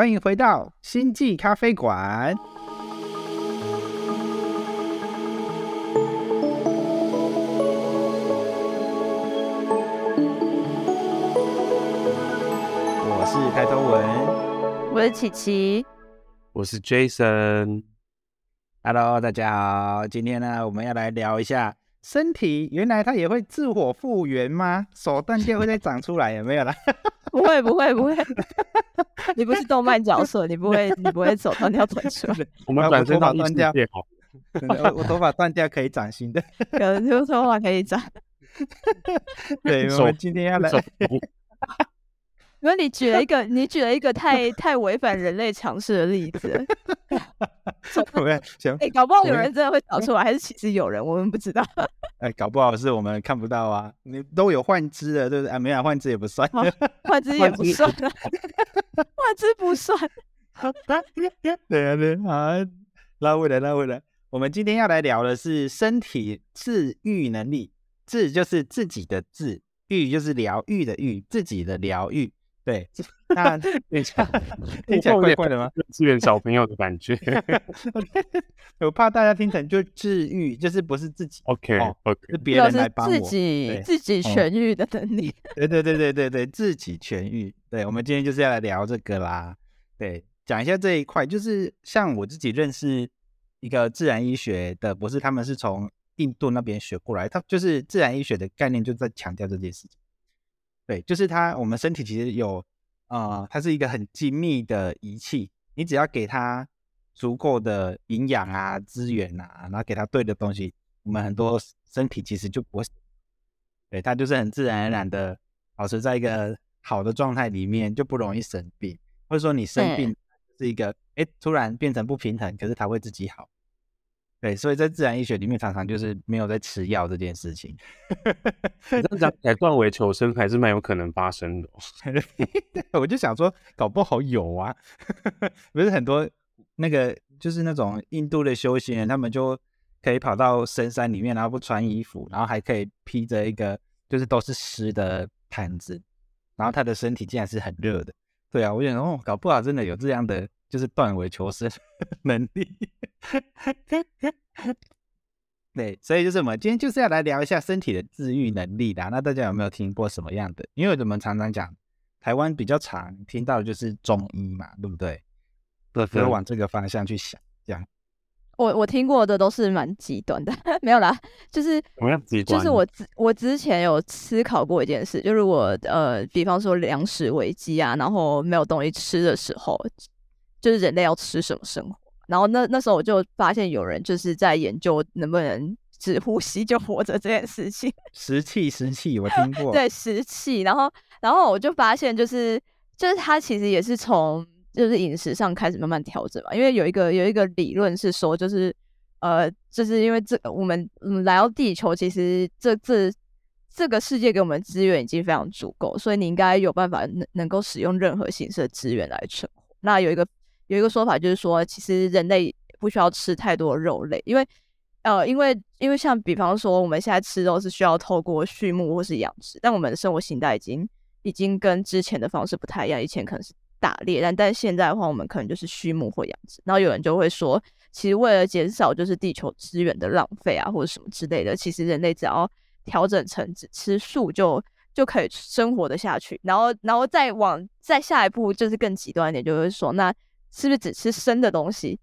欢迎回到星际咖啡馆。我是抬头文我是琪琪，我是 Jason，，Hello，大家好。今天呢，我们要来聊一下身体，原来它也会自我复原吗？手断掉会再长出来？有没有啦？不会不会不会，你不是动漫角色，你不会你不会手断掉腿出来，我们啊我头发转身到断掉我我头发断掉可以长新的。可能就头发可以长。对，我手们今天要来手 因为你举了一个，你举了一个太 太违反人类常识的例子了。我们想哎、搞不好有人真的会找出来，还是其实有人，我们不知道。哎，搞不好是我们看不到啊，你都有换肢了，对不对？啊，没有换肢也不算。好换肢也不算啊，换肢不算。对啊，对啊，拉回来，拉回来。我们今天要来聊的是身体自愈能力，自就是自己的自，愈就是疗愈的愈，自己的疗愈。对，那等一下，听起来 怪怪的吗？支援小朋友的感觉。我怕大家听成就治愈，就是不是自己，OK 哦 OK，是别人来帮我。自己自己哦痊愈的能力。对对对对对对，自己痊愈。对，我们今天就是要来聊这个啦。对，讲一下这一块，就是像我自己认识一个自然医学的博士，他们是从印度那边学过来，他就是自然医学的概念就在强调这件事情。对，就是它，我们身体其实有，呃，它是一个很精密的仪器，你只要给它足够的营养啊、资源啊，然后给它对的东西，我们很多身体其实就不会对，它就是很自然而然的保持在一个好的状态里面，就不容易生病，或者说你生病是一个哎突然变成不平衡，可是它会自己好。对，所以在自然医学里面常常就是没有在吃药这件事情。你这样讲起来，断尾求生还是蛮有可能发生的哦。我就想说，搞不好有啊，不是很多那个就是那种印度的修行人，他们就可以跑到深山里面，然后不穿衣服，然后还可以披着一个就是都是湿的毯子，然后他的身体竟然是很热的。对啊，我想哦，搞不好真的有这样的就是断尾求生能力。对，所以就是我们今天就是要来聊一下身体的治愈能力啦。那大家有没有听过什么样的？因为我们常常讲台湾比较常听到的就是中医嘛，对不对？对所以往这个方向去想，这样。我我听过的都是蛮极端的，没有啦，就是？就是我之我之前有思考过一件事，就是我呃，比方说粮食危机啊，然后没有东西吃的时候，就是人类要吃什么生活。然后那那时候我就发现有人就是在研究能不能只呼吸就活着这件事情，石气，食气，我听过。对石气。然后然后我就发现就是就是它其实也是从就是饮食上开始慢慢调整嘛，因为有一个有一个理论是说就是呃，就是因为这我们嗯来到地球，其实这这这个世界给我们的资源已经非常足够，所以你应该有办法能能够使用任何形式的资源来存活。那有一个有一个说法就是说，其实人类不需要吃太多肉类，因为呃，因为因为像比方说我们现在吃肉是需要透过畜牧或是养殖，但我们的生活形态已经已经跟之前的方式不太一样，以前可能是打猎，但但现在的话，我们可能就是畜牧或养殖。然后有人就会说，其实为了减少就是地球资源的浪费啊，或者什么之类的，其实人类只要调整成只吃素就就可以生活的下去。然后然后再往再下一步就是更极端一点，就是说，那是不是只吃生的东西？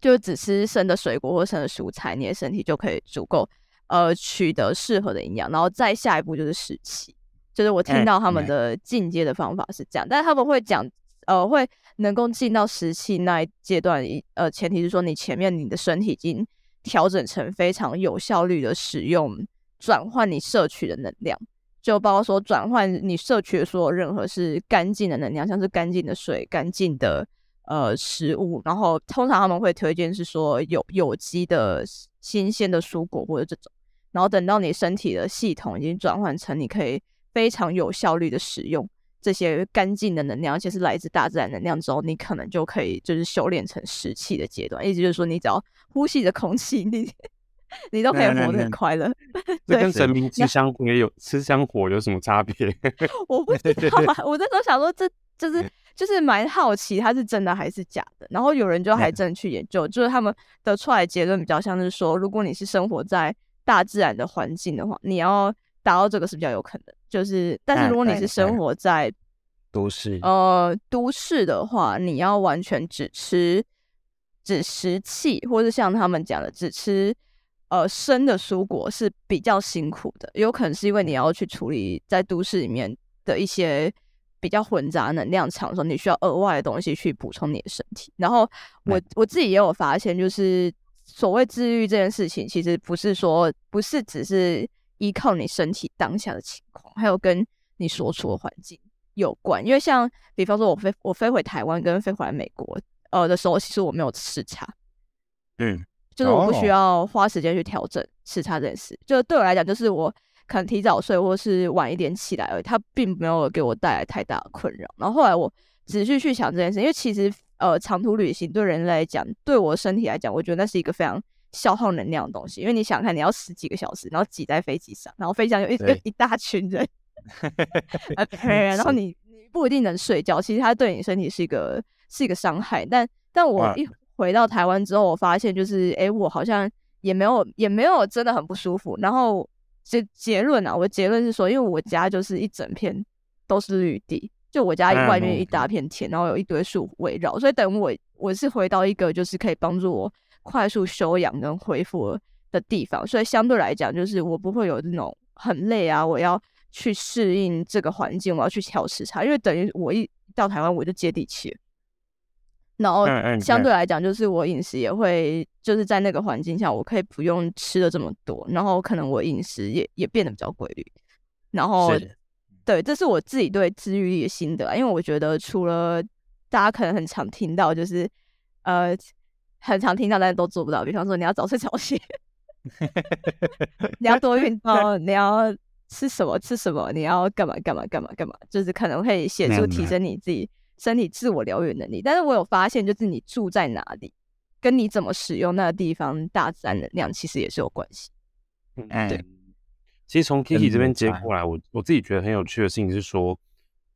就是只吃生的水果或生的蔬菜，你的身体就可以足够呃取得适合的营养。然后再下一步就是食气，就是我听哎到他们哎的进阶的方法是这样，但是他们会讲呃会能够进到食气那一阶段，一呃前提是说你前面你的身体已经调整成非常有效率的使用转换你摄取的能量。就包括说转换你摄取的所有任何是干净的能量，像是干净的水、干净的呃食物，然后通常他们会推荐是说有有机的新鲜的蔬果或者这种，然后等到你身体的系统已经转换成你可以非常有效率的使用这些干净的能量，而且是来自大自然能量之后，你可能就可以就是修炼成食气的阶段，意思就是说你只要呼吸着空气，你你都可以活得很快乐。这跟神明吃香火也有吃香火有什么差别？我不知道啊，我那时候想说这，就是就是蛮好奇它是真的还是假的。然后有人就还真去研究，就是他们得出来的结论比较像是说，如果你是生活在大自然的环境的话，你要达到这个是比较有可能。就是，但是如果你是生活在都市呃都市的话，你要完全只吃只食气，或是像他们讲的只吃呃生的蔬果是比较辛苦的，有可能是因为你要去处理在都市里面的一些比较混杂能量场的时候，你需要额外的东西去补充你的身体。然后我我自己也有发现，就是所谓治愈这件事情，其实不是说不是只是依靠你身体当下的情况，还有跟你所处的环境有关。因为像比方说，我飞我飞回台湾跟飞回来美国呃的时候，其实我没有时差，嗯，就是我不需哦要花时间去调整时差这件事。就对我来讲，就是我可能提早睡或是晚一点起来而已，它并没有给我带来太大的困扰。然后后来我仔细去想这件事，因为其实呃长途旅行对人来讲，对我身体来讲，我觉得那是一个非常消耗能量的东西。因为你想想看，你要十几个小时，然后挤在飞机上，然后飞机上有一对一大群人，呃，然后你你不一定能睡觉，其实它对你身体是一个是一个伤害。但但我一回到台湾之后，我发现就是，诶，我好像也没有也没有真的很不舒服。然后结结论啊，我的结论是说，因为我家就是一整片都是绿地，就我家嗯外面一嗯大片田，然后有一堆树围绕，所以等我我是回到一个就是可以帮助我快速休养跟恢复的地方，所以相对来讲，就是我不会有那种很累啊，我要去适应这个环境，我要去调时差，因为等于我一到台湾我就接地气了。然后相对来讲，就是我饮食也会，就是在那个环境下，我可以不用吃的这么多，然后可能我饮食也也变得比较规律。然后对，这是我自己对治愈力的心得啊，因为我觉得除了大家可能很常听到，就是呃很常听到，但是都做不到。比方说，你要早睡早起，你要多运动，你要吃什么吃什么，你要干嘛干嘛干嘛干嘛，就是可能会显著提升你自己身体自我疗愈能力。但是我有发现，就是你住在哪里，跟你怎么使用那个地方大自然能量，其实也是有关系。嗯对其实从 Kiki 这边接过来，我我自己觉得很有趣的事情是说，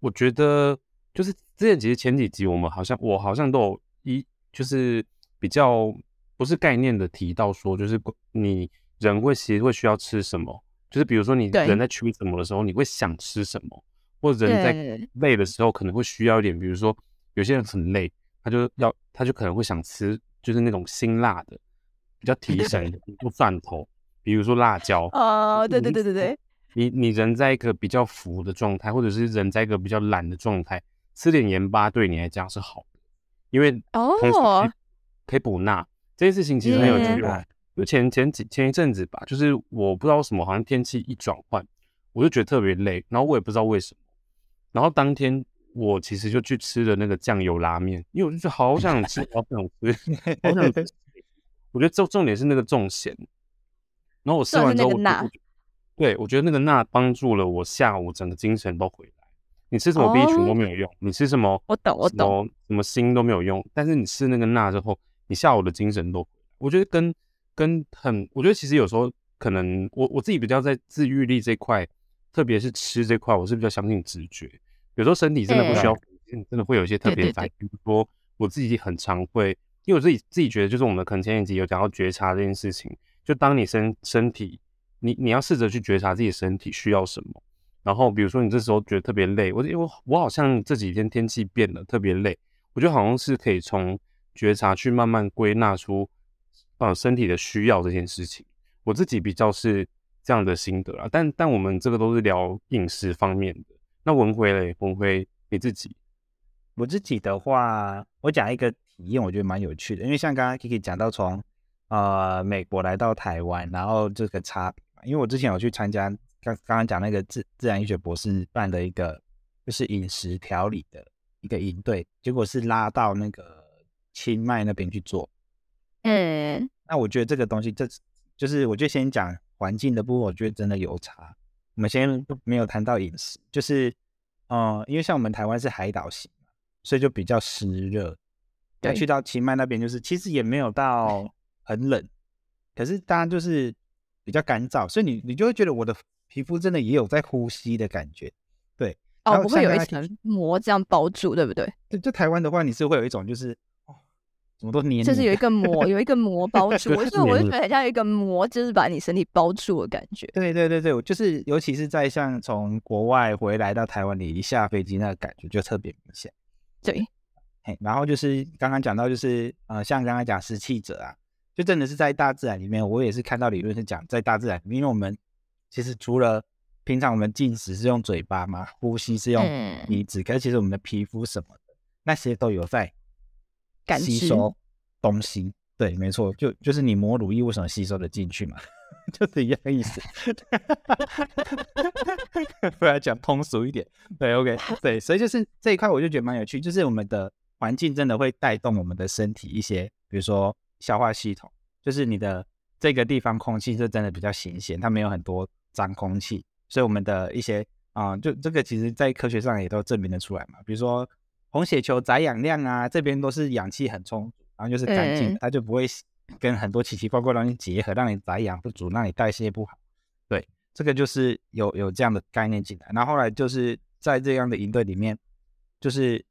我觉得就是之前其实前几集我们好像我好像都有一就是比较不是概念的提到说，就是你人会其实会需要吃什么，就是比如说你人在缺什么的时候，你会想吃什么，或者人在累的时候可能会需要一点，比如说有些人很累，他就要他就可能会想吃就是那种辛辣的，比较提神，比如说蒜头，比如说辣椒。哦，对对对对对，你你人在一个比较浮的状态，或者是人在一个比较懒的状态，吃点盐巴对你来讲是好的，因为哦，可以补钠。这件事情其实很有趣嗯哦。就前前几前一阵子吧，就是我不知道为什么，好像天气一转换，我就觉得特别累，然后我也不知道为什么。然后当天我其实就去吃了那个酱油拉面，因为我就觉得好想吃，好想吃，好想吃。我觉得重重点是那个重咸。然后我吃完之后，我就对我觉得那个钠帮助了我下午整个精神都回来。你吃什么 B 群都哦没有用，你吃什么我懂我什懂么什么锌都没有用，但是你吃那个钠之后，你下午的精神都回来。我觉得跟跟很，我觉得其实有时候可能我我自己比较在自愈力这块，特别是吃这块，我是比较相信直觉。有时候身体真的不需要，真的会有一些特别反应。比如说我自己很常会，因为我自己自己觉得，就是我们可能前几集有讲到觉察这件事情，就当你身身体，你你要试着去觉察自己身体需要什么。然后比如说你这时候觉得特别累，我因为我我好像这几天天气变了，特别累，我觉得好像是可以从觉察去慢慢归纳出，呃，身体的需要这件事情。我自己比较是这样的心得啊，但但我们这个都是聊饮食方面的。那文辉嘞，文辉你自己，我自己的话，我讲一个体验，我觉得蛮有趣的，因为像刚刚 Kiki 讲到从呃美国来到台湾，然后这个差别，因为我之前有去参加刚刚刚讲那个自自然医学博士办的一个就是饮食调理的一个营队，结果是拉到那个清迈那边去做。嗯，那我觉得这个东西，这就是我就先讲环境的部分，我觉得真的有差。我们先没有谈到饮食，就是，呃，因为像我们台湾是海岛型，所以就比较湿热。那对去到清迈那边，就是其实也没有到 很冷，可是当然就是比较干燥，所以你你就会觉得我的皮肤真的也有在呼吸的感觉。对，哦，不会有一层膜这样包住，对不对？对就台湾的话，你是会有一种就是哦，怎么都黏黏，就是有一个膜，有一个膜包 住，我就我就觉得很像有一个膜，就是把你身体包住的感觉。对对对对，我就是尤其是在像从国外回来到台湾，你一下飞机那个感觉就特别明显。对，嘿，然后就是刚刚讲到，就是呃，像刚刚讲湿气者啊，就真的是在大自然里面，我也是看到理论是讲在大自然里面，因为我们其实除了平常我们进食是用嘴巴嘛，呼吸是用嗯鼻子，可是其实我们的皮肤什么的那些都有在感吸收东西。对，没错，就就是你抹乳液为什么吸收的进去嘛，就是一样的意思。不然讲通俗一点，对，OK，对，所以就是这一块我就觉得蛮有趣，就是我们的环境真的会带动我们的身体一些，比如说消化系统，就是你的这个地方空气是真的比较新鲜，它没有很多脏空气，所以我们的一些啊、就这个其实在科学上也都证明得出来嘛，比如说红血球载氧量啊，这边都是氧气很充足，然后就是干净，嗯它就不会跟很多奇奇怪怪的东西结合，让你载氧不足，让你代谢不好。对，这个就是有有这样的概念进来。然后后来就是在这样的营队里面，就是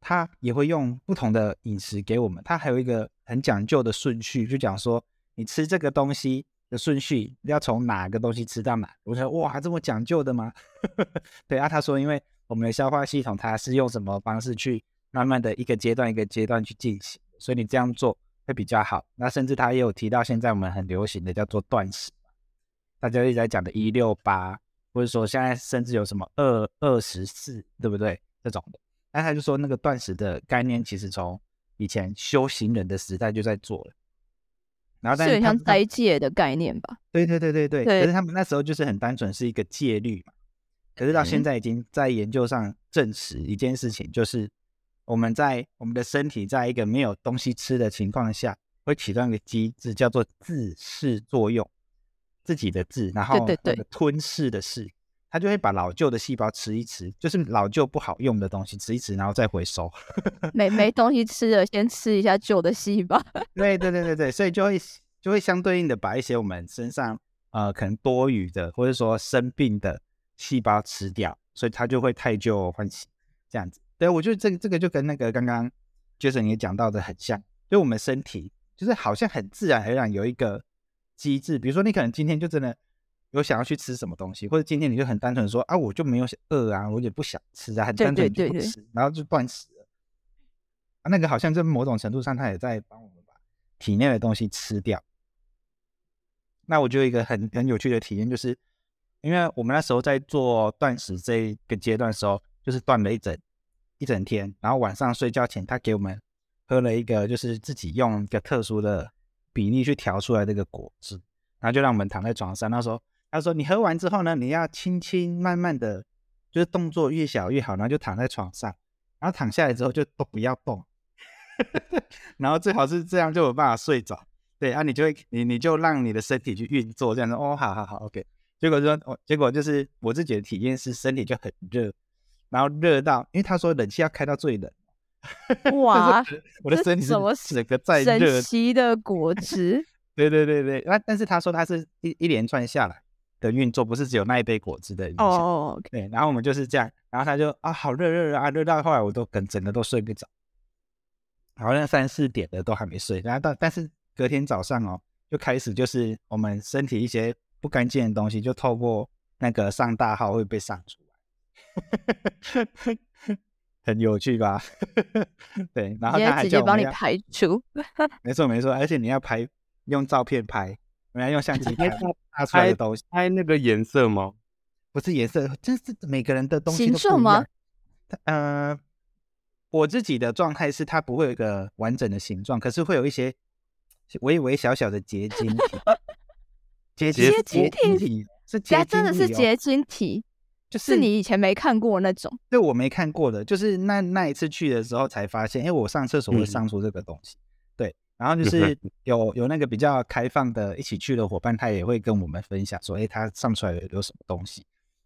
他也会用不同的饮食给我们，他还有一个很讲究的顺序，就讲说你吃这个东西的顺序要从哪个东西吃到哪。我说哇，这么讲究的吗？对啊，他说因为我们的消化系统它是用什么方式去慢慢的一个阶段一个阶段去进行，所以你这样做会比较好。那甚至他也有提到现在我们很流行的叫做断食。大家一直在讲的一六八，或者说现在甚至有什么二二十四，对不对？这种的，那他就说那个断食的概念，其实从以前修行人的时代就在做了。然后，但是很像是他们斋戒的概念吧？对对对对对，对可是他们那时候就是很单纯是一个戒律嘛。可是到现嗯在已经在研究上证实一件事情，就是我们在我们的身体在一个没有东西吃的情况下，会启动一个机制，叫做自噬作用，自己的自，然后对对那个吞噬的噬，它就会把老旧的细胞吃一吃，就是老旧不好用的东西吃一吃，然后再回收。没没东西吃了，先吃一下旧的细胞。对对对对对，所以就会就会相对应的把一些我们身上呃可能多余的或者说生病的细胞吃掉，所以它就会太旧换新这样子。对，我觉得这个这个就跟那个刚刚 Jason 也讲到的很像，就我们身体就是好像很自然而然有一个机制，比如说你可能今天就真的有想要去吃什么东西，或者今天你就很单纯地说啊我就没有饿啊，我也不想吃啊，很对单纯对对对就不吃，然后就断食了。啊，那个好像在某种程度上，它也在帮我们把体内的东西吃掉。那我就有一个很很有趣的体验，就是因为我们那时候在做断食这个阶段的时候，就是断了一整一整天，然后晚上睡觉前，他给我们喝了一个就是自己用一个特殊的比例去调出来这个果汁，然后就让我们躺在床上。那时候他说，你喝完之后呢，你要轻轻慢慢的，就是动作越小越好，然后就躺在床上，然后躺下来之后就都不要动，然后最好是这样就有办法睡着。对啊，你就会你你就让你的身体去运作，这样子哦，好好好，OK。结果说，哦，结果就是我自己的体验是身体就很热，然后热到，因为他说冷气要开到最冷，哇，我的身体整个在热神，奇的果汁，对对对对。那但是他说他是一一连串下来的运作，不是只有那一杯果汁的影响。哦，OK，对，然后我们就是这样，然后他就啊，好热热啊，热到后来我都跟整个都睡不着，好像三四点的都还没睡，然后到但是隔天早上哦，就开始就是我们身体一些不干净的东西，就透过那个上大号会被上出来，很有趣吧？对，然后他还直接直叫我们要，接帮你排除。没错没错，而且你要拍用照片拍，我们要用相机拍拍拍出来的拍东西，拍那个颜色吗？不是颜色，真是每个人的东西形都不一状吗样？呃，我自己的状态是它不会有一个完整的形状，可是会有一些微微小小的结晶体。结晶结晶体体是结晶真的是结晶体，就是是你以前没看过那种。对我没看过的，就是那那一次去的时候才发现，因为我上厕所会嗯上出这个东西，对，然后就是有有那个比较开放的一起去的伙伴，他也会跟我们分享说，哎，他上出来有有什么东西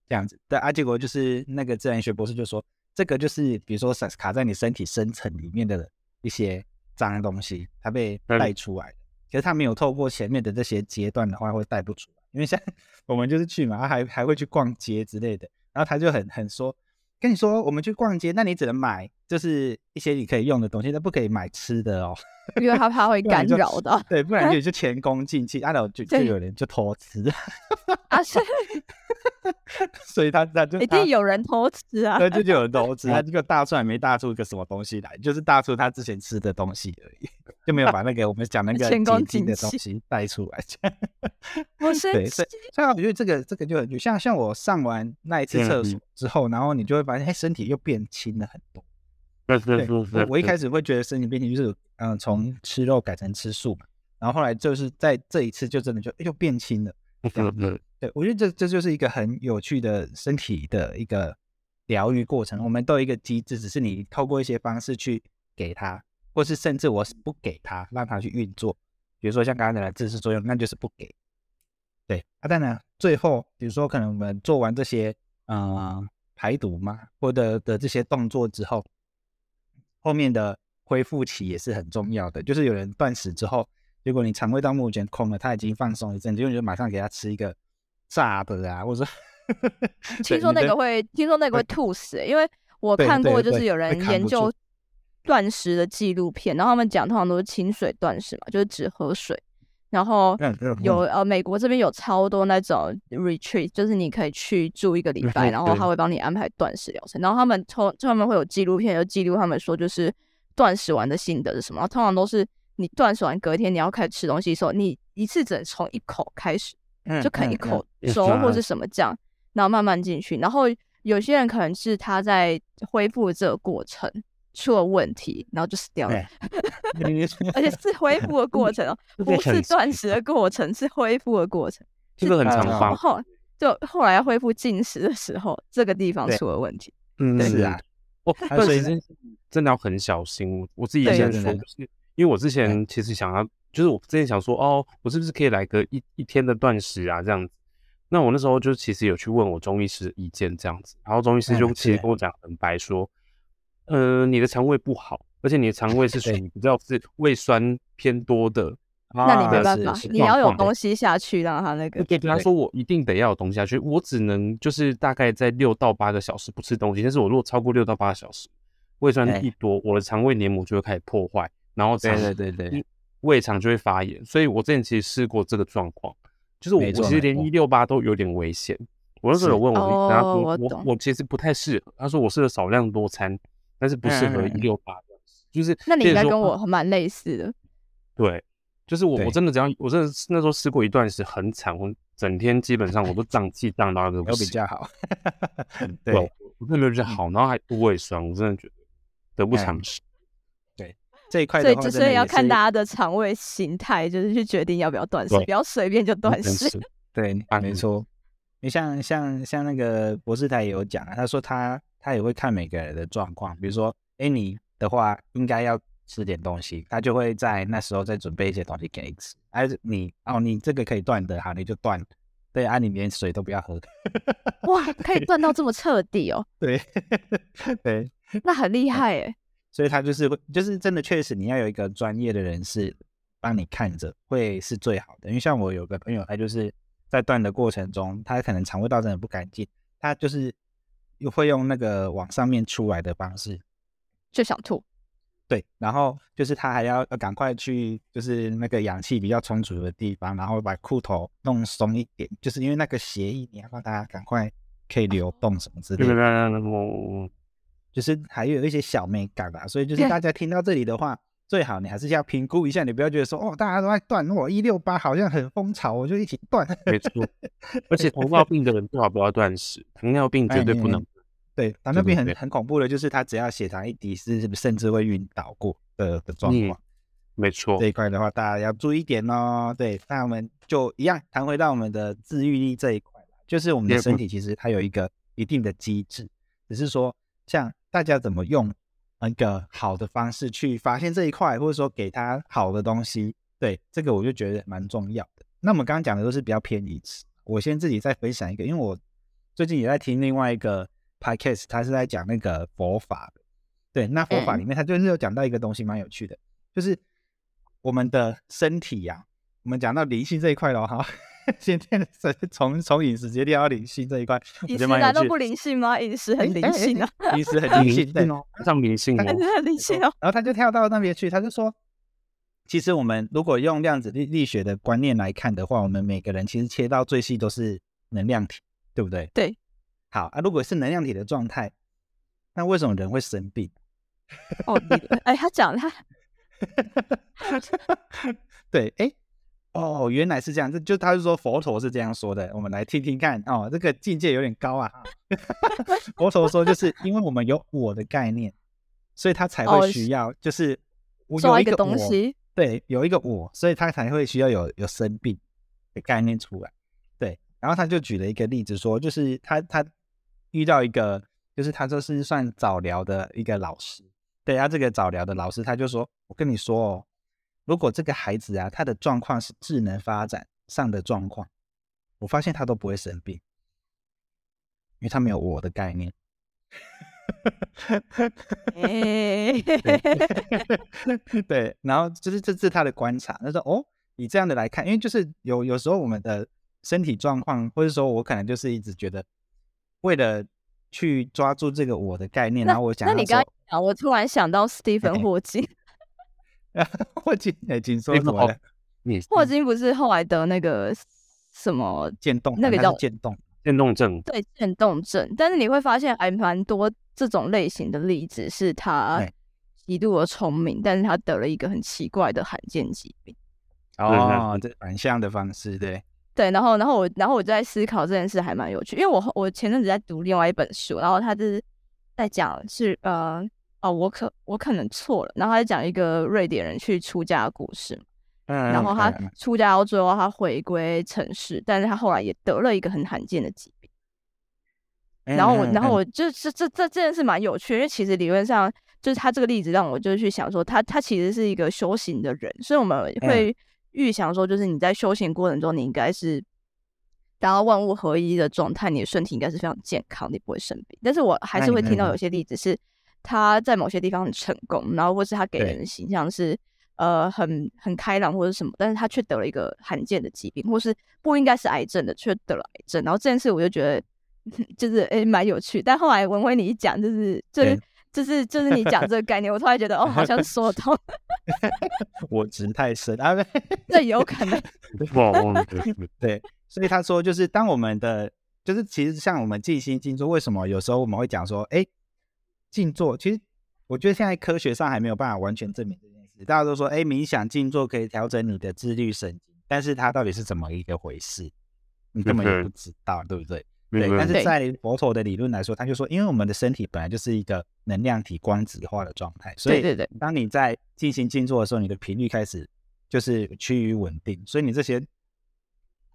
这样子，对啊，结果就是那个自然学博士就说，这个就是比如说卡卡在你身体深层里面的一些脏东西，它被嗯带出来的，可是他没有透过前面的这些阶段的话，会带不出来，因为像 我们就是去嘛，还还会去逛街之类的。然后他就很很说，跟你说我们去逛街，那你只能买就是一些你可以用的东西，但不可以买吃的哦。因为他怕会 干扰到 对，不然就就前功尽弃，啊，然后就就有人就偷吃，啊，是 所以他他就一定有人偷吃啊。对，就就有人偷吃，他这个大出来没大出个什么东西来，就是大出他之前吃的东西而已，就没有把那个我们讲那个前功结晶的东西带出来。我是对，所以所以我觉得这个这个就很有像像我上完那一次厕所之后，然后你就会发现，哎，身体又变轻了很多。对对对，对我我一开始会觉得身体变轻，就是嗯，从吃肉改成吃素嘛，然后后来就是在这一次就真的就哎又变轻了。对我觉得这这就是一个很有趣的身体的一个疗愈过程。我们都有一个机制，只是你透过一些方式去给它，或是甚至我是不给它，让它去运作。比如说像刚刚讲的自噬作用，那就是不给。对啊，当然最后比如说可能我们做完这些呃排毒嘛，或者的这些动作之后，后面的恢复期也是很重要的。就是有人断食之后，如果你肠胃到目前空了，他已经放松一阵，子，因为你就马上给他吃一个炸的啊，或者 说听说那个会，听说那个会吐死欸、因为我看过，就是有人研究断食的纪录片，然后他们讲通常都是清水断食嘛，就是只喝水，然后有呃美国这边有超多那种 retreat，就是你可以去住一个礼拜，嗯然后他会帮你安排断食疗程，然后他们通他们会有纪录片，就记录他们说就是断食完的心得是什么，然后通常都是你断食完隔天你要开始吃东西的时候，你一次只能从一口开始。嗯就啃一嗯口嗯粥嗯或是什么酱，然后慢慢进去。然后有些人可能是他在恢复这个过程出了问题，然后就死掉了。嗯 而且是恢复的过程哦，不是断食 的过程，是恢复的过程。这个很是常发，后就后来要恢复进食的时候，这个地方出了问题。嗯是啊，哦，啊所以断食这件事真的要很小心。我我自己对先说，就是因为我之前其实想要，就是我之前想说，哦，我是不是可以来个一一天的断食啊，这样子。那我那时候就其实有去问我中医师的意见，这样子，然后中医师就嗯其实跟我讲很白说，呃，你的肠胃不好，而且你的肠胃是属对。于比较是胃酸偏多的，那你没啊办法，你要有东西下去让它那个。对，他说我一定得要有东西下去，我只能就是大概在六到八个小时不吃东西，但是我如果超过六到八个小时，胃酸哎一多，我的肠胃黏膜就会开始破坏，然后对对对对，胃肠就会发炎，所以我之前其实试过这个状况，就是我我其实连一六八都有点危险。我那时候有问我，然后哦我我我我其实不太适合，他说我适合少量多餐，但是不适合一六八这样子，就是那你应该跟我蛮类似的。对，就是我我真的只要我真的那时候试过一段时很惨，我整天基本上我都胀气胀到一个不有比行，较好。对，对，我真的没有比较好，然后还吐胃酸，我真的觉得得不偿失。这一块所以，就所以要看大家。的肠胃形态，就是去决定要不要断食，不要随便就断食。对，没错。你像像像那个博士他也有讲啊，他说他他也会看每个人的状况，比如说，哎，你的话应该要吃点东西，他就会在那时候再准备一些东西给你吃。哎，你哦，你这个可以断的，好，你就断。对啊，你连水都不要喝。哇，可以断到这么彻底哦，对 对，那很厉害哎。所以他就是会，就是真的确实你要有一个专业的人士帮你看着，会是最好的。因为像我有个朋友，他就是在断的过程中，他可能肠胃道真的不干净，他就是又会用那个往上面出来的方式，就想吐，对，然后就是他还要要赶快去，就是那个氧气比较充足的地方，然后把裤头弄松一点，就是因为那个血液你要让它赶快可以流动什么之类的。就是还有一些小美感吧，所以就是大家听到这里的话，最好你还是要评估一下，你不要觉得说哦，大家都在断，我一六八好像很风潮，我就一起断。没错，而且 糖尿病的人最好不要断食，糖尿病绝对不能。对，糖尿病很很恐怖的，就是他只要血糖一低，是甚至会晕倒过的的状况。没错这，一块的话，大家要注意一点哦。对，那我们就一样谈回到我们的自愈力这一块啦就是我们的身体其实它有一个一定的机制，只是说像大家怎么用一个好的方式去发现这一块，或者说给他好的东西，对这个我就觉得蛮重要的。那我们刚刚讲的都是比较偏义词，我先自己再分享一个，因为我最近也在听另外一个 podcast，他是在讲那个佛法的。对，那佛法里面他就是有讲到一个东西蛮有趣的，就是我们的身体呀、我们讲到灵性这一块了哈，先天的从从饮食直接跳到灵性这一块，我饮。食难道不灵性吗？饮食很灵性啊，饮食很灵性，对。哦，非常灵性哦。很灵性哦。然后他就跳到那边去，他就说，其实我们如果用量子力力学的观念来看的话，我们每个人其实切到最细都是能量体，对不对？对。好啊，如果是能量体的状态，那为什么人会生病？哦，哎，他讲他，对，哎，哦，原来是这样，这就他是说佛陀是这样说的，我们来听听看哦，这个境界有点高啊。佛陀说，就是因为我们有我的概念，所以他才会需要，就是我有一个东西，对，有一个我，所以他才会需要有有生病的概念出来。对，然后他就举了一个例子说，就是他他遇到一个，就是他说是算早疗的一个老师。对啊，这个早疗的老师他就说：“我跟你说哦，如果这个孩子啊，他的状况是智能发展上的状况，我发现他都不会生病，因为他没有我的概念。对，然后就是这是他的观察。他说：哦，以这样的来看，因为就是有有时候我们的身体状况，或者说我可能就是一直觉得，为了去抓住这个我的概念，然后我想，那你刚。啊！我突然想到史蒂芬霍金，霍金哎，请说什么的？霍金不是后来得那个什么渐冻？那个叫渐冻渐冻症。对，渐冻症。但是你会发现还蛮多这种类型的例子，是他极度的聪明，但是他得了一个很奇怪的罕见疾病。哦，这反向的方式，对对。然后，然后我，然后我就在思考这件事，还蛮有趣。因为我我前阵子在读另外一本书，然后他是在讲是呃。哦，我可我可能错了。然后他就讲一个瑞典人去出家的故事，嗯，然后他出家到最后他回归城市，但是他后来也得了一个很罕见的疾病。然后我，然后我就是这这这件事蛮有趣，因为其实理论上就是他这个例子让我就去想说，他他其实是一个修行的人，所以我们会预想说，就是你在修行过程中，你应该是达到万物合一的状态，你的身体应该是非常健康，你不会生病。但是我还是会听到有些例子是。他在某些地方很成功，然后或是他给人的形象是呃很很开朗或者什么，但是他却得了一个罕见的疾病，或是不应该是癌症的，却得了癌症。然后这件事我就觉得 就是诶蛮有趣，但后来文辉你一讲，就是就是就是就是你讲这个概念，我突然觉得哦好像说得通。我值太深啊，这有可能。对，所以他说就是当我们的就是其实像我们静心静坐，为什么有时候我们会讲说哎。静坐，其实我觉得现在科学上还没有办法完全证明这件事。大家都说，哎，冥想静坐可以调整你的自律神经，但是它到底是怎么一个回事，你根本也不知道，对不对？对。但是在佛陀的理论来说，他就说，因为我们的身体本来就是一个能量体光子化的状态，所以对对对，当你在进行静坐的时候，你的频率开始就是趋于稳定，所以你这些。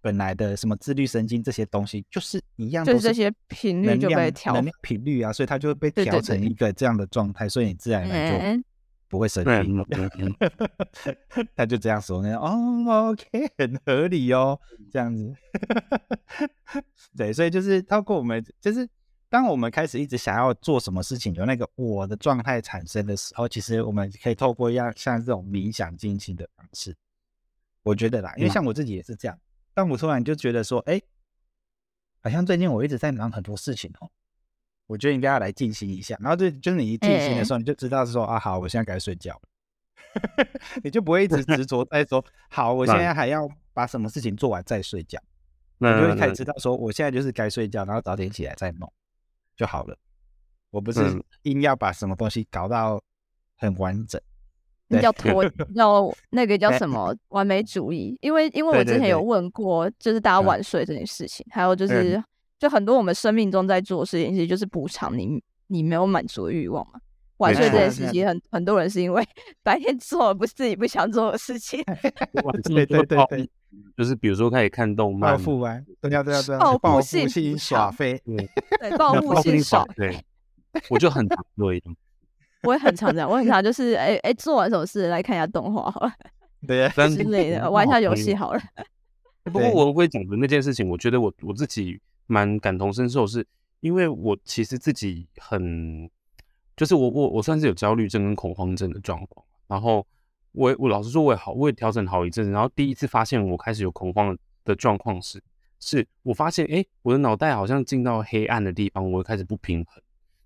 本来的什么自律神经这些东西，就是一样，就是这些频率就被调，能量频率啊，所以它就会被调成一个这样的状态，所以你自然就不会生病。他就这样说，那哦，OK，很合理哦，这样子。对，所以就是透过我们，就是当我们开始一直想要做什么事情，有那个我的状态产生的时候，其实我们可以透过一样像这种冥想进行的方式，我觉得啦，因为像我自己也是这样。但我突然就觉得说，哎，好像最近我一直在忙很多事情哦，我觉得应该要来静心一下。然后就就是你一静心的时候，你就知道说啊，好，我现在该睡觉了，你就不会一直执着在说，好，我现在还要把什么事情做完再睡觉。你就会开始知道说，我现在就是该睡觉，然后早点起来再弄就好了。我不是硬要把什么东西搞到很完整。叫拖，叫那个叫什么完美主义？因为因为我之前有问过，就是大家晚睡这件事情，还有就是就很多我们生命中在做事情，其实就是补偿你你没有满足的欲望嘛。晚睡这件事情，很很多人是因为 白天做了不是自己不想做的事情。对对对对，就是比如说开始看动漫，报复啊，对呀对呀对呀，报复性耍飞，对报复性耍，对，我就很对。我也很常这样，我很常就是哎哎，做完什么事来看一下动画好了，对 之类的，玩一下游戏好了。不过我会讲的那件事情，我觉得我我自己蛮感同身受，是因为我其实自己很，就是我我我算是有焦虑症跟恐慌症的状况，然后我我老实说我也好，我也调整好一阵子，然后第一次发现我开始有恐慌的状况是，是我发现，哎，我的脑袋好像进到黑暗的地方，我会开始不平衡。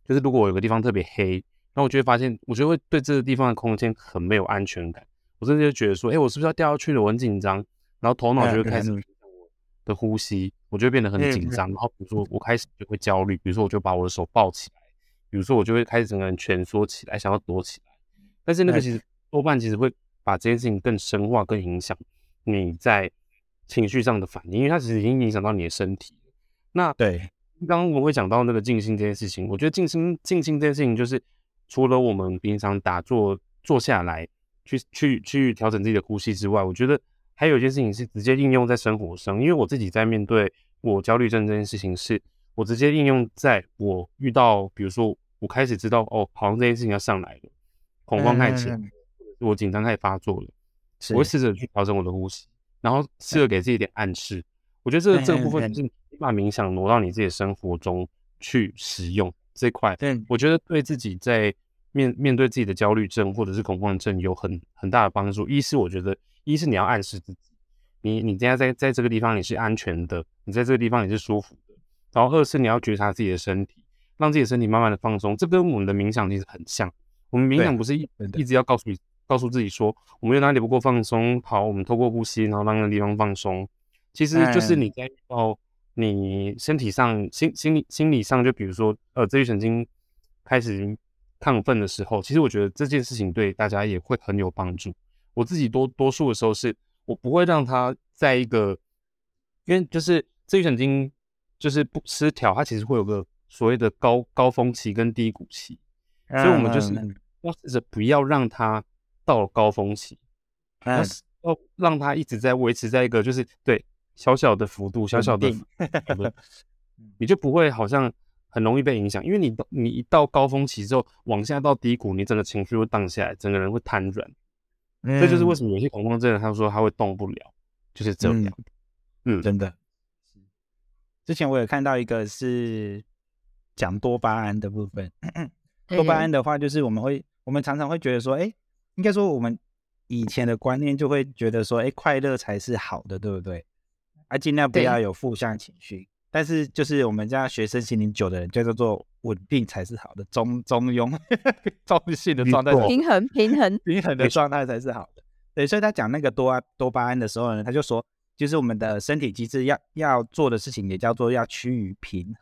就是如果我有个地方特别黑，然后我就会发现，我就会对这个地方的空间很没有安全感。我甚至就觉得说，哎，我是不是要掉下去了？我很紧张，然后头脑就会开始我的呼吸，我就会变得很紧张。然后比如说我开始就会焦虑，比如说我就把我的手抱起来，比如说我就会开始整个人蜷缩起来，想要躲起来。但是那个其实多半其实会把这件事情更深化、更影响你在情绪上的反应，因为它其实已经影响到你的身体。那对。刚刚我会讲到那个静心这件事情，我觉得静心静心这件事情，就是除了我们平常打坐坐下来去去去调整自己的呼吸之外，我觉得还有一件事情是直接应用在生活上。因为我自己在面对我焦虑症这件事情，是我直接应用在我遇到，比如说我开始知道哦，好像这件事情要上来了，恐慌开始，我紧张开始发作了，我会试着去调整我的呼吸，然后试着给自己一点暗示。我觉得这个这个部分是。把冥想挪到你自己的生活中去使用这块，对，我觉得对自己在面面对自己的焦虑症或者是恐慌症有很很大的帮助。一是我觉得，一是你要暗示自己，你你现在在在这个地方你是安全的，你在这个地方你是舒服的。然后二是你要觉察自己的身体，让自己的身体慢慢的放松。这跟我们的冥想其实很像。我们冥想不是一一直要告诉你告诉自己说，我们有哪里不够放松，好，我们透过呼吸，然后让那个地方放松。其实就是你在哦。你身体上、心、心理、心理上，就比如说，呃，自律神经开始亢奋的时候，其实我觉得这件事情对大家也会很有帮助。我自己多多数的时候是，我不会让他在一个，因为就是自律神经就是不失调，它其实会有个所谓的高高峰期跟低谷期，所以我们就是要试着不要让它到了高峰期，要要让它一直在维持在一个就是对。小小的幅度，小小的，你就不会好像很容易被影响，因为你你一到高峰期之后，往下到低谷，你整个情绪会荡下来，整个人会瘫软。这就是为什么有些恐慌症人他说他会动不了，就是这样。嗯，真的。之前我有看到一个是讲多巴胺的部分，多巴胺的话就是我们会，我们常常会觉得说，哎，应该说我们以前的观念就会觉得说，哎，快乐才是好的，对不对？啊，尽量不要有负向情绪，但是就是我们家学生心灵久的人，就叫做稳定才是好的，中中庸 中性的状态，平衡平衡平衡的状态才是好的。对，所以他讲那个多多巴胺的时候呢，他就说，就是我们的身体机制要要做的事情，也叫做要趋于平衡。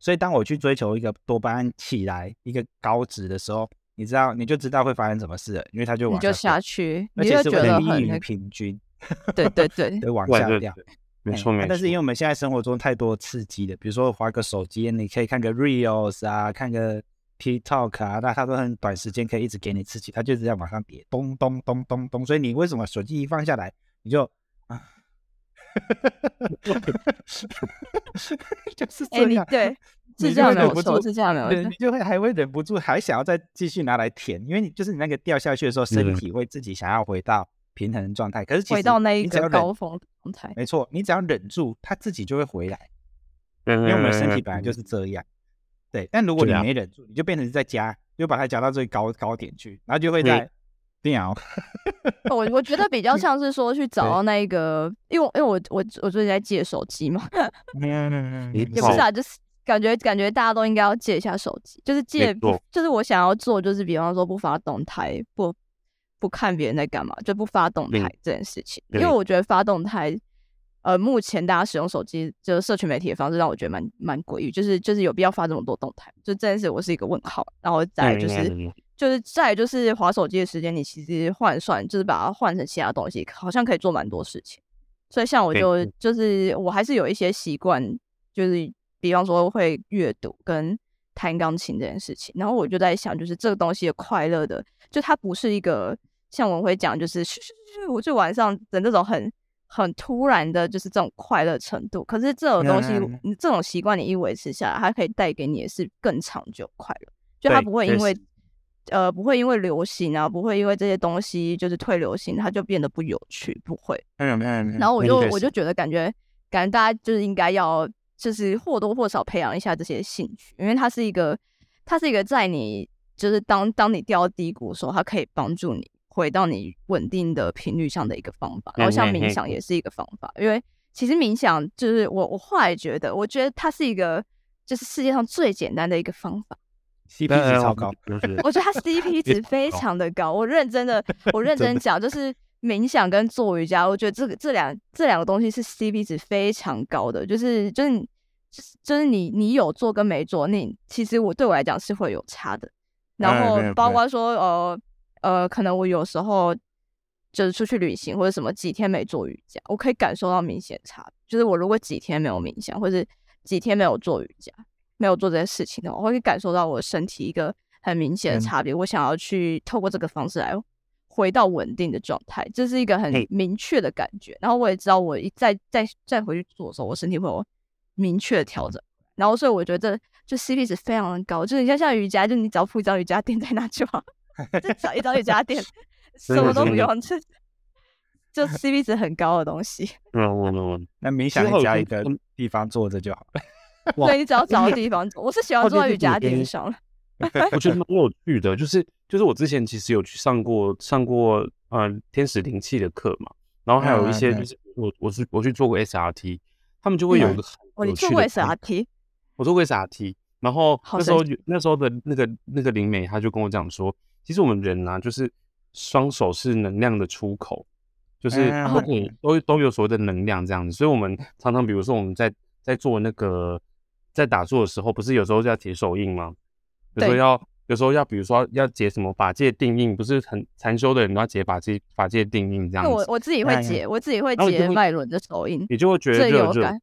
所以当我去追求一个多巴胺起来一个高值的时候，你知道你就知道会发生什么事了，因为它就往就下去，而且是觉得很平均，对对 对，会往下掉。没错，没错。但是因为我们现在生活中太多刺激的，比如说划个手机，你可以看个 reels 啊，看个 TikTok 啊，那它都很短时间可以一直给你刺激，它就是在往上叠，咚咚咚咚咚。所以你为什么手机一放下来，你就啊，就是这样，对，是这样没有错，是这样没有错，你就会还会忍不住，还想要再继续拿来填，因为你就是你那个掉下去的时候，身体会自己想要回到。平衡状态，可是回到那一个高峰状态，没错，你只要忍住，它自己就会回来。因为我们身体本来就是这样，对。但如果你没忍住，你就变成在加，就把它加到最高高点去，然后就会在掉。我我觉得比较 像是说去找到那一个，因为因为我我我最近在借手机嘛，也不是啊，就是感觉感觉大家都应该要借一下手机，就是借，就是我想要做，就是比方说不发动态不。不看别人在干嘛，就不发动态这件事情，因为我觉得发动态，呃，目前大家使用手机就是社群媒体的方式，让我觉得蛮蛮诡异，就是就是有必要发这么多动态，就这件事我是一个问号。然后再就是就是再就是划手机的时间，你其实换算就是把它换成其他东西，好像可以做蛮多事情。所以像我就就是我还是有一些习惯，就是比方说会阅读跟弹钢琴这件事情。然后我就在想，就是这个东西的快乐的，就它不是一个。像文辉讲，就是我就晚上的那种很很突然的，就是这种快乐程度。可是这种东西，你这种习惯你一维持下来，它可以带给你的是更长久快乐。就它不会因为呃不会因为流行啊，不会因为这些东西就是退流行，它就变得不有趣，不会。然后我就我就觉得感觉感觉大家就是应该要就是或多或少培养一下这些兴趣，因为它是一个它是一个在你就是当当你掉到低谷的时候，它可以帮助你。回到你稳定的频率上的一个方法，然后像冥想也是一个方法，因为其实冥想就是我我后来觉得，我觉得它是一个就是世界上最简单的一个方法。CP 呃值超高，就是我觉得它 CP 值非常的高，我认真的，我认真讲，就是冥想跟做瑜伽，我觉得这个这两这两个东西是 CP 值非常高的，就是就是就是你你有做跟没做，那其实我对我来讲是会有差的。然后包括说呃呃，可能我有时候就是出去旅行或者什么几天没做瑜伽，我可以感受到明显差别。就是我如果几天没有冥想，或者几天没有做瑜伽，没有做这些事情的话，我会感受到我身体一个很明显的嗯差别。我想要去透过这个方式来回到稳定的状态，这是一个很明确的感觉。然后我也知道，我一再再再回去做的时候，我身体会有明确的调整。然后所以我觉得这就 CP 值非常的高，就是你像像瑜伽，就你只要铺一张瑜伽垫在那就好，就找一找瑜伽垫，什么都不用，就就 CP 值很高的东西。嗯，我我 那冥想之后你只要一个地方坐着就好了。对你只要找个地方坐，我是喜欢坐在瑜伽垫上。我觉得蛮有趣的，就是就是我之前其实有去上过上过呃天使灵气的课嘛，然后还有一些嗯嗯就是我我是我去做过 SRT，他们就会有一个很哦，你有做过 SRT？我做过 SRT，然后那时候有那时候的那个那个灵美，他就跟我讲说，其实我们人啊，就是双手是能量的出口，就是嗯都可以都都有所谓的能量这样子，所以我们常常比如说我们在在做那个在打坐的时候，不是有时候就要解手印吗？有时候要有时候要比如说要解什么法界定印，不是很禅修的人都要解法界法界定印这样子，那我我自己会哎解，我自己会解脉轮的手印，你就会觉得最热热有感。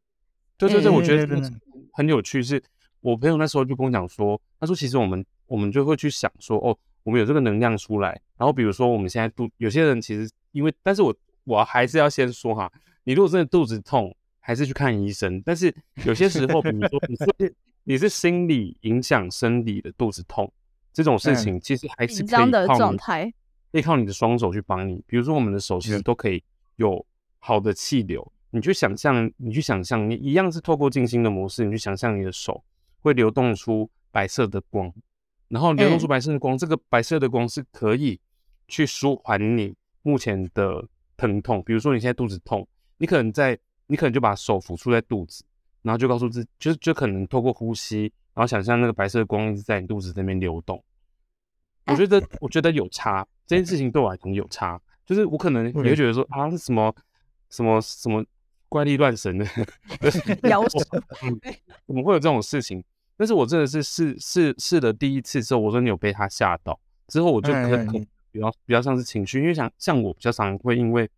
对对对，嗯我觉得很有趣。是我朋友那时候就跟我讲说，他说其实我们我们就会去想说，哦，我们有这个能量出来，然后比如说我们现在肚，有些人其实因为，但是我我还是要先说哈，你如果真的肚子痛，还是去看医生。但是有些时候，比如说你是 你是心理影响生理的肚子痛这种事嗯情，其实还是紧可张的以靠你状态，可以靠你的双手去帮你。比如说，我们的手其实都可以有好的气流。你去想象，你去想象，你一样是透过静心的模式，你去想象你的手会流动出白色的光，然后流动出嗯白色的光，这个白色的光是可以去舒缓你目前的疼痛。比如说你现在肚子痛，你可能在，你可能就把手抚触在肚子，然后就告诉自己，就是就可能透过呼吸，然后想象那个白色的光一直在你肚子这边流动。我觉得，我觉得有差，这件事情对我来讲有差，就是我可能也会觉得说啊，是什么什么什么怪力乱神的 摇手嗯怎么会有这种事情？但是我真的是试试试了第一次之后，我说你有被他吓到，之后我就可嗯嗯可比较比较像是情绪，因为像像我比较常会因为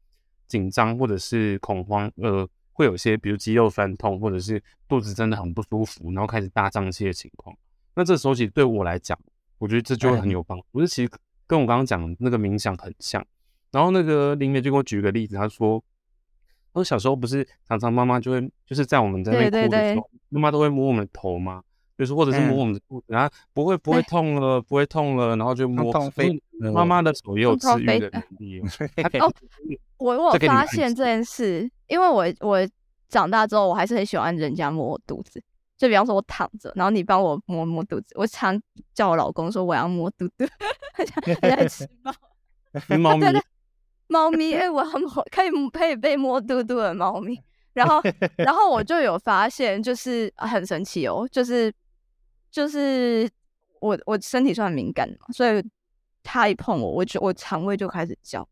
紧张或者是恐慌，呃，会有些比如肌肉酸痛，或者是肚子真的很不舒服，然后开始大胀气的情况。那这时候其实对我来讲，我觉得这就会很有帮助。我是其实跟我刚刚讲的那个冥想很像。然后那个林梅就给我举个例子，他说，我小时候不是常常妈妈就会就是在我们在那边哭的时候，妈妈都会摸我们的头嘛，就是或者是嗯摸我们的肚子，然后不会不会哎痛了，不会痛了，然后就摸。痛飞妈妈的手也有治愈的能力哦。哦 我我发现这件事，因为我我长大之后，我还是很喜欢人家摸我肚子。就比方说，我躺着，然后你帮我摸摸肚子，我常叫我老公说我要摸肚肚，很像很像在吃猫。猫咪猫咪，哎、我要摸可以可以被摸肚肚的猫咪。然后，然后我就有发现，就是、啊很神奇哦，就是就是我我身体算敏感的嘛，所以他一碰我，我就我肠胃就开始叫。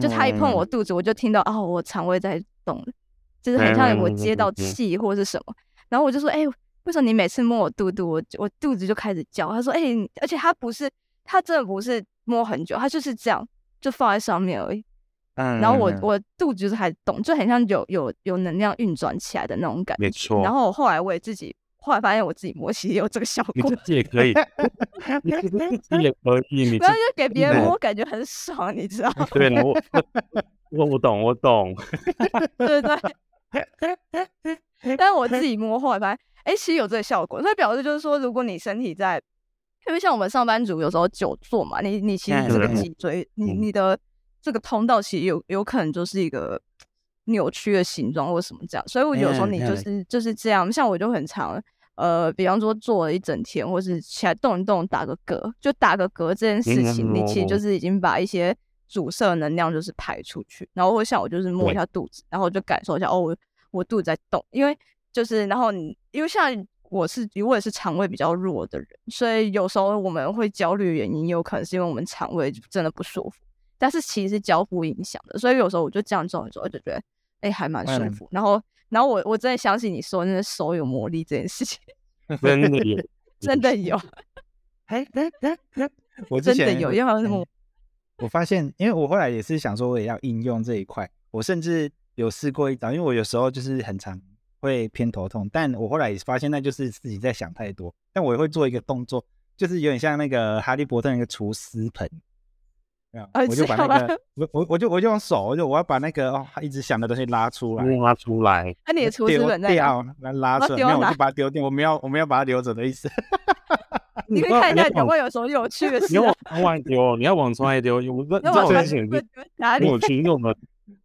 就他一碰我肚子，我就听到哦，我肠胃在动了，就是很像我接到气或是什么。然后我就说，哎、为什么你每次摸我肚肚，我我肚子就开始叫？他说，哎、你而且他不是，他真的不是摸很久，他就是这样，就放在上面而已。嗯，然后我我肚子就是还动，就很像有有有能量运转起来的那种感觉。没错然后后来我也自己，后来发现我自己摸其实也有这个效果你自。己也可以，你自己也可以，你 不要自就给别人摸，感觉很爽，你知道？对，我我我懂，我懂，对对。但是我自己摸，后来发现，哎、其实有这个效果。所以表示就是说，如果你身体在，因为像我们上班族有时候久坐嘛，你你其实嗯这个脊椎，你嗯你的这个通道其实有有可能就是一个扭曲的形状或什么这样。所以我有时候嗯你就是就是这样，像我就很常。呃，比方说坐了一整天，或是起来动一动，打个嗝，就打个嗝这件事情，你其实就。是已经把一些阻塞能量就是排出去。然后我想我就是摸一下肚子，然后就感受一下哦，我我肚子在动，因为就是然后你因为像我是我也是肠胃比较弱的人，所以有时候我们会焦虑的，原因有可能是因为我们肠胃真的不舒服，但是其实是交互影响的，所以有时候我就这样做之后就觉得哎还蛮舒服。然后然后我我真的相信你说那个手有魔力这件事情，真的有，真的有。哎哎哎哎，我真的有，因为什么？我发现，因为我后来也是想说，我也要应用这一块。我甚至有试过一招，因为我有时候就是很常会偏头痛，但我后来也发现那就是自己在想太多。但我也会做一个动作，就是有点像那个哈利波特那个除湿盆，我就把那个我我我就我就用手，就我要把那个哦一直想的东西拉出来，拉出来。那你的除湿盆在掉，来拉出来，没有我就把它丢掉。我们要我们要把它留着的意思。你可以看一下有没有什么有趣的事。你要往窗外丢，你要往窗外丢。我这这危险是哪里？我群用的，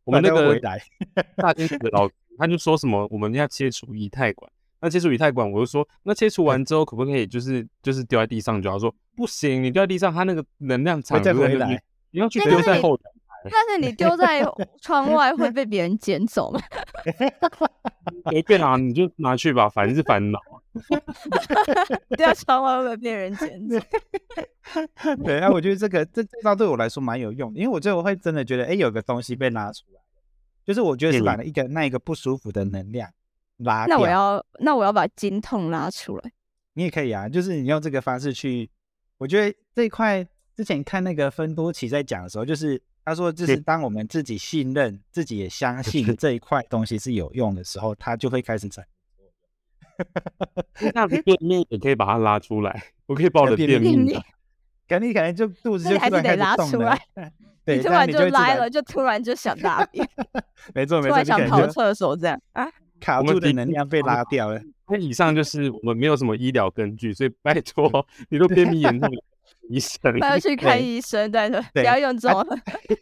我们那个 大天使的老他就说什么我们要切除以太管。那切除以太管，我就说那切除完之后可不可以就是就是丢在地上？就要说不行，你丢在地上，它那个能量场再回来，你要去丢在后台。但是你丢在 窗外会被别人捡走吗？随便啊，你就拿去吧，反正是烦恼。丢在窗外会被别人捡走。对啊，我觉得这个这这招对我来说蛮有用，因为我最后会真的觉得，哎，有个东西被拉出来，就是我觉得是把一个那一个不舒服的能量拉掉。那我要那我要把筋痛拉出来。你也可以啊，就是你用这个方式去，我觉得这一块之前看那个芬多奇在讲的时候，就是。他说：“就是当我们自己信任、自己也相 信这一块东西是有用的时候，它就会开始产那便秘也可以把它拉出来，我可以把我的便秘，肯定可能就 肚子就还是得拉出来。对，突然就拉了，就突然就想大便。没错没错，突然想跑厕所这样啊，卡住的能量被拉掉了。那以上就是我们没有什么医疗根据，所以拜托，你都便秘严重。”医生，要去看医生，对对，不要用这种。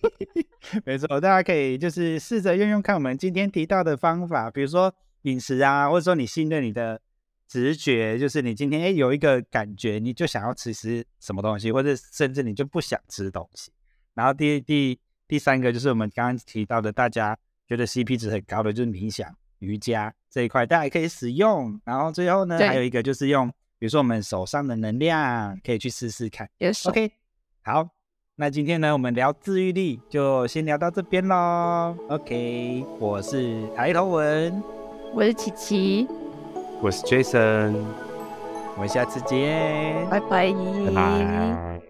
没错，大家可以就是试着用用看我们今天提到的方法，比如说饮食啊，或者说你信任你的直觉，就是你今天哎有一个感觉，你就想要吃吃什么东西，或者甚至你就不想吃东西。然后第第第三个就是我们刚刚提到的，大家觉得 CP 值很高的就是冥想、瑜伽这一块，大家也可以使用。然后最后呢，还有一个就是用。比如说我们手上的能量，可以去试试看。OK，好，那今天呢，我们聊治愈力就先聊到这边喽。OK，我是抬头文，我是琪琪，我是 Jason，我们下次见，拜拜，拜拜。